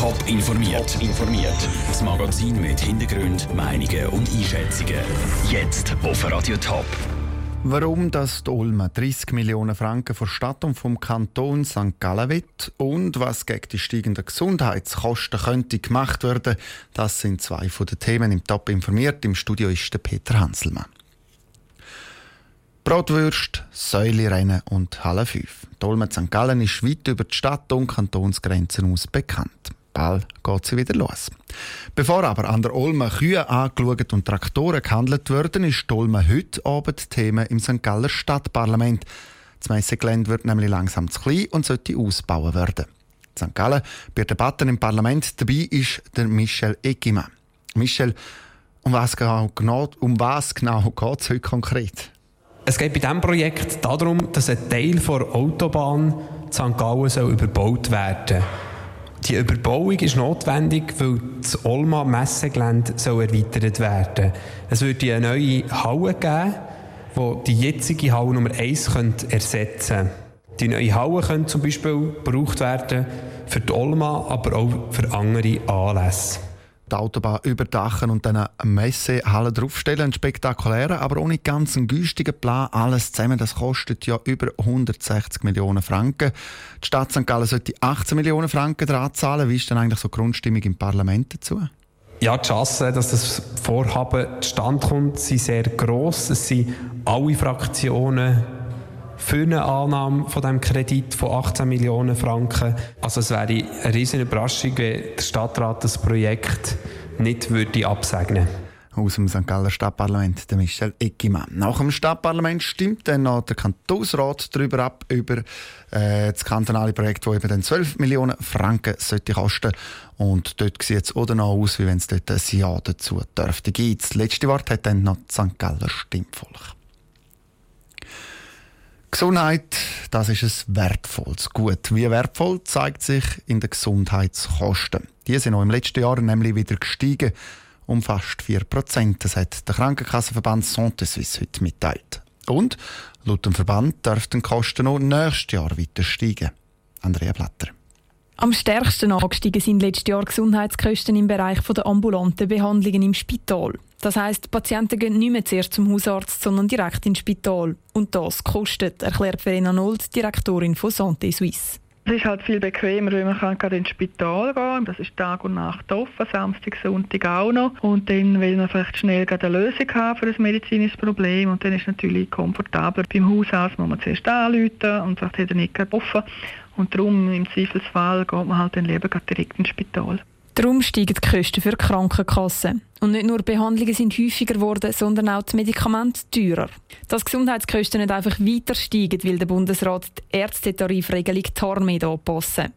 Top informiert. informiert. Das Magazin mit Hintergrund, Meinungen und Einschätzungen. Jetzt auf Radio Top. Warum das Ulma 30 Millionen Franken von Stadt und vom Kanton St. Gallen will und was gegen die steigenden Gesundheitskosten könnte gemacht werden, das sind zwei von den Themen im Top informiert. Im Studio ist der Peter Hanselmann. Bratwürst, Säulerennen und Halle 5. Die Ulma St. Gallen ist weit über die Stadt- und Kantonsgrenzen aus bekannt. Bald geht sie wieder los. Bevor aber an der Olme Kühe angeschaut und Traktoren gehandelt werden, ist die Olme heute Abend Thema im St. Galler Stadtparlament. Das Messegelände wird nämlich langsam zu klein und sollte ausbauen werden. St. Gallen bei Debatten im Parlament dabei ist der Michel Egimann. Michel, um was genau, um was genau geht es heute konkret? Es geht bei diesem Projekt darum, dass ein Teil der Autobahn St. Gallen soll überbaut werden soll. Die Überbauung ist notwendig, weil das Olma Messegelände soll erweitert werden Es wird eine neue Halle geben, die die jetzige Halle Nummer 1 ersetzen könnte. Die neue Halle könnte zum Beispiel gebraucht werden für die Olma, aber auch für andere Anlässe die Autobahn überdachen und dann eine Messehalle draufstellen. Ein spektakulärer, aber nicht ganz ein günstiger Plan. Alles zusammen, das kostet ja über 160 Millionen Franken. Die Stadt St. Gallen sollte 18 Millionen Franken dran zahlen. Wie ist denn eigentlich so die Grundstimmung im Parlament dazu? Ja, die Chancen, dass das Vorhaben zustande kommt, sind sehr gross. Es sind alle Fraktionen für eine Annahme von dem Kredit von 18 Millionen Franken. Also es wäre eine riesige Überraschung, wenn der Stadtrat das Projekt nicht würde absegnen aus dem St. Galler Stadtparlament, der Michel Eckimann. Nach dem Stadtparlament stimmt dann noch der Kantonsrat darüber ab, über äh, das kantonale Projekt, das eben dann 12 Millionen Franken sollte kosten. Und dort sieht es auch noch aus, wie wenn es dort ein Ja dazu dürfte. Das letzte Wort hat dann noch das St. Galler Stimmvolk. Gesundheit, das ist ein wertvolles Gut. Wie wertvoll zeigt sich in den Gesundheitskosten. Die sind auch im letzten Jahr nämlich wieder gestiegen um fast 4% Das hat der Krankenkassenverband Santé Suisse heute mitteilt. Und laut dem Verband dürften die Kosten noch nächstes Jahr weiter steigen. Andrea Blatter. Am stärksten angestiegen sind letztes Jahr Gesundheitskosten im Bereich der ambulanten Behandlungen im Spital. Das heisst, Patienten gehen nicht mehr zuerst zum Hausarzt, sondern direkt ins Spital. Und das kostet, erklärt Verena Nold, Direktorin von Santé Suisse. Es ist halt viel bequemer, weil man kann gerade ins Spital gehen Das ist Tag und Nacht offen, Samstag, Sonntag auch noch. Und dann will man vielleicht schnell eine Lösung haben für ein medizinisches Problem. Und dann ist es natürlich komfortabler. Beim Hausarzt muss man zuerst anrufen und sagt, hat er nicht offen. Und darum, im Zweifelsfall, geht man halt dann lieber direkt ins Spital. Darum steigen die Kosten für die Krankenkassen. Und nicht nur Behandlungen sind häufiger geworden, sondern auch die Medikamente teurer. Dass Gesundheitskosten nicht einfach weiter steigen, will der Bundesrat die Ärztetarifregelung TARMED anpassen.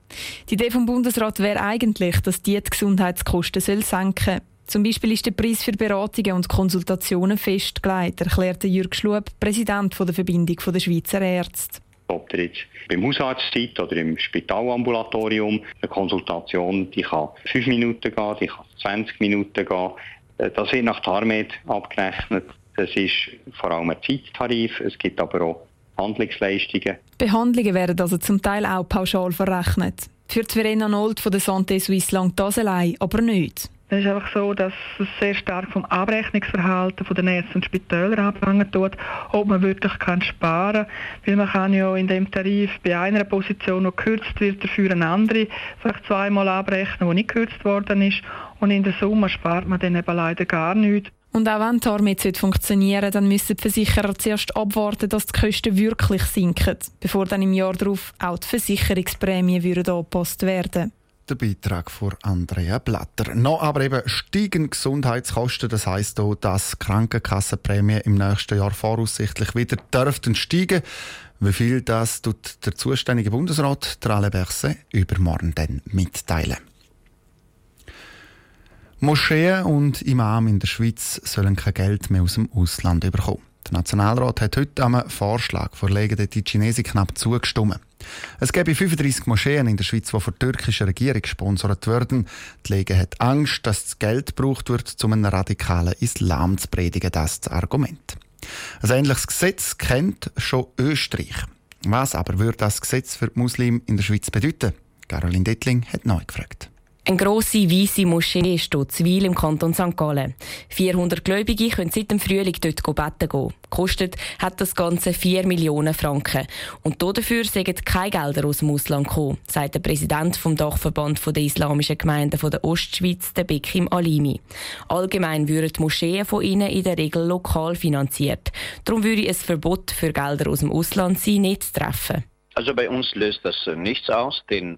Die Idee vom Bundesrat wäre eigentlich, dass die, die Gesundheitskosten soll senken soll. Zum Beispiel ist der Preis für Beratungen und Konsultationen festgelegt, erklärte Jürg Schlup, Präsident der Verbindung der Schweizer Ärzte. Ob der jetzt beim Hausarzt sitzt oder im Spitalambulatorium, eine Konsultation, die kann 5 Minuten gehen, die kann 20 Minuten gehen. Äh, das wird nach TARMED abgerechnet. Das ist vor allem ein Zeittarif. Es gibt aber auch Handlungsleistungen. Behandlungen werden also zum Teil auch pauschal verrechnet. Für Verena Nold von der Santé Suisse langt das allein aber nicht. Es ist einfach so, dass es sehr stark vom Abrechnungsverhalten der Ärzte und Spitäler abhängen tut, ob man wirklich kann sparen kann. Weil man kann ja in dem Tarif bei einer Position, die gekürzt wird, dafür eine andere vielleicht zweimal abrechnen, die nicht gekürzt worden ist. Und in der Summe spart man dann eben leider gar nichts. Und auch wenn TARMED funktionieren dann müssen die Versicherer zuerst abwarten, dass die Kosten wirklich sinken, bevor dann im Jahr darauf auch die Versicherungsprämien angepasst werden der Beitrag von Andrea Blatter. Noch aber eben steigen Gesundheitskosten. Das heisst auch, dass Krankenkassenprämien im nächsten Jahr voraussichtlich wieder dürften steigen. Wie viel das tut der zuständige Bundesrat Trale Berse übermorgen dann mitteilen. Moscheen und Imam in der Schweiz sollen kein Geld mehr aus dem Ausland bekommen. Der Nationalrat hat heute einem Vorschlag vorlegen, die Chinesen knapp zugestimmt. Es gäbe 35 Moscheen in der Schweiz, die von der türkischen Regierung gesponsert werden. Die Lega hat Angst, dass das Geld gebraucht wird, um einen radikalen Islam zu predigen. Das ist das Argument. Ein ähnliches Gesetz kennt schon Österreich. Was aber würde das Gesetz für die Muslime in der Schweiz bedeuten? Caroline Dettling hat neu gefragt. Eine grosse weiße Moschee steht Zwil im Kanton St. Gallen. 400 Gläubige können seit dem Frühling dort beten gehen. Gekostet hat das Ganze 4 Millionen Franken. Und dafür sind keine Gelder aus dem Ausland gekommen, sagt der Präsident vom Dachverband der islamischen Gemeinden der Ostschweiz, der Bekim Alimi. Allgemein würden die Moscheen von ihnen in der Regel lokal finanziert. Darum würde ein Verbot für Gelder aus dem Ausland sie nicht treffen. Also bei uns löst das äh, nichts aus, denn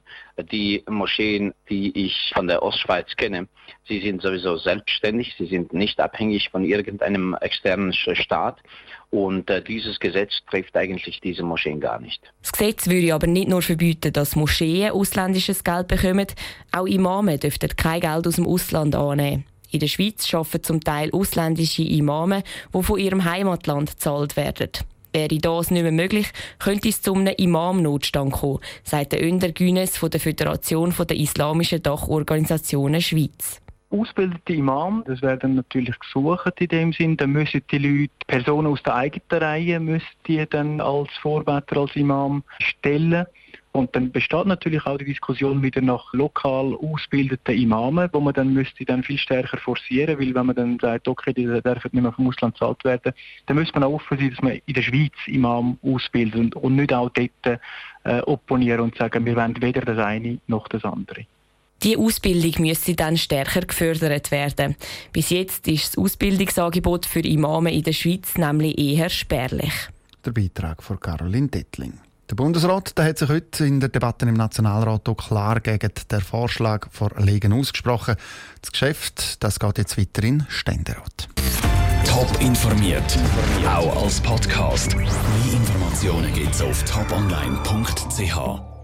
die Moscheen, die ich von der Ostschweiz kenne, sie sind sowieso selbstständig, sie sind nicht abhängig von irgendeinem externen Staat und äh, dieses Gesetz trifft eigentlich diese Moscheen gar nicht. Das Gesetz würde aber nicht nur verbieten, dass Moscheen ausländisches Geld bekommen, auch Imame dürften kein Geld aus dem Ausland annehmen. In der Schweiz arbeiten zum Teil ausländische Imame, die von ihrem Heimatland gezahlt werden. Wäre das nicht mehr möglich, könnte es zu einem Imam-Notstand kommen, sagt der Önder Günes von der Föderation der Islamischen Dachorganisationen Schweiz ausgebildete Imam, das werden natürlich gesucht in dem Sinn, dann müssen die Leute, Personen aus der eigenen Reihe, müssen die dann als Vorbeter, als Imam stellen. Und dann besteht natürlich auch die Diskussion wieder nach lokal ausgebildeten Imamen, wo man dann müsste dann viel stärker forcieren, weil wenn man dann sagt, okay, die dürfen nicht mehr vom Ausland bezahlt werden, dann müsste man auch offen sein, dass man in der Schweiz Imam ausbildet und, und nicht auch dort äh, opponieren und sagen, wir wollen weder das eine noch das andere. Die Ausbildung müsste dann stärker gefördert werden. Bis jetzt ist das Ausbildungsangebot für Imame in der Schweiz nämlich eher spärlich. Der Beitrag von Caroline Dettling. Der Bundesrat der hat sich heute in der Debatte im Nationalrat auch klar gegen den Vorschlag vor Legen ausgesprochen. Das Geschäft das geht jetzt weiter in Ständerat. Top informiert, auch als Podcast. Mehr Informationen gibt es auf toponline.ch.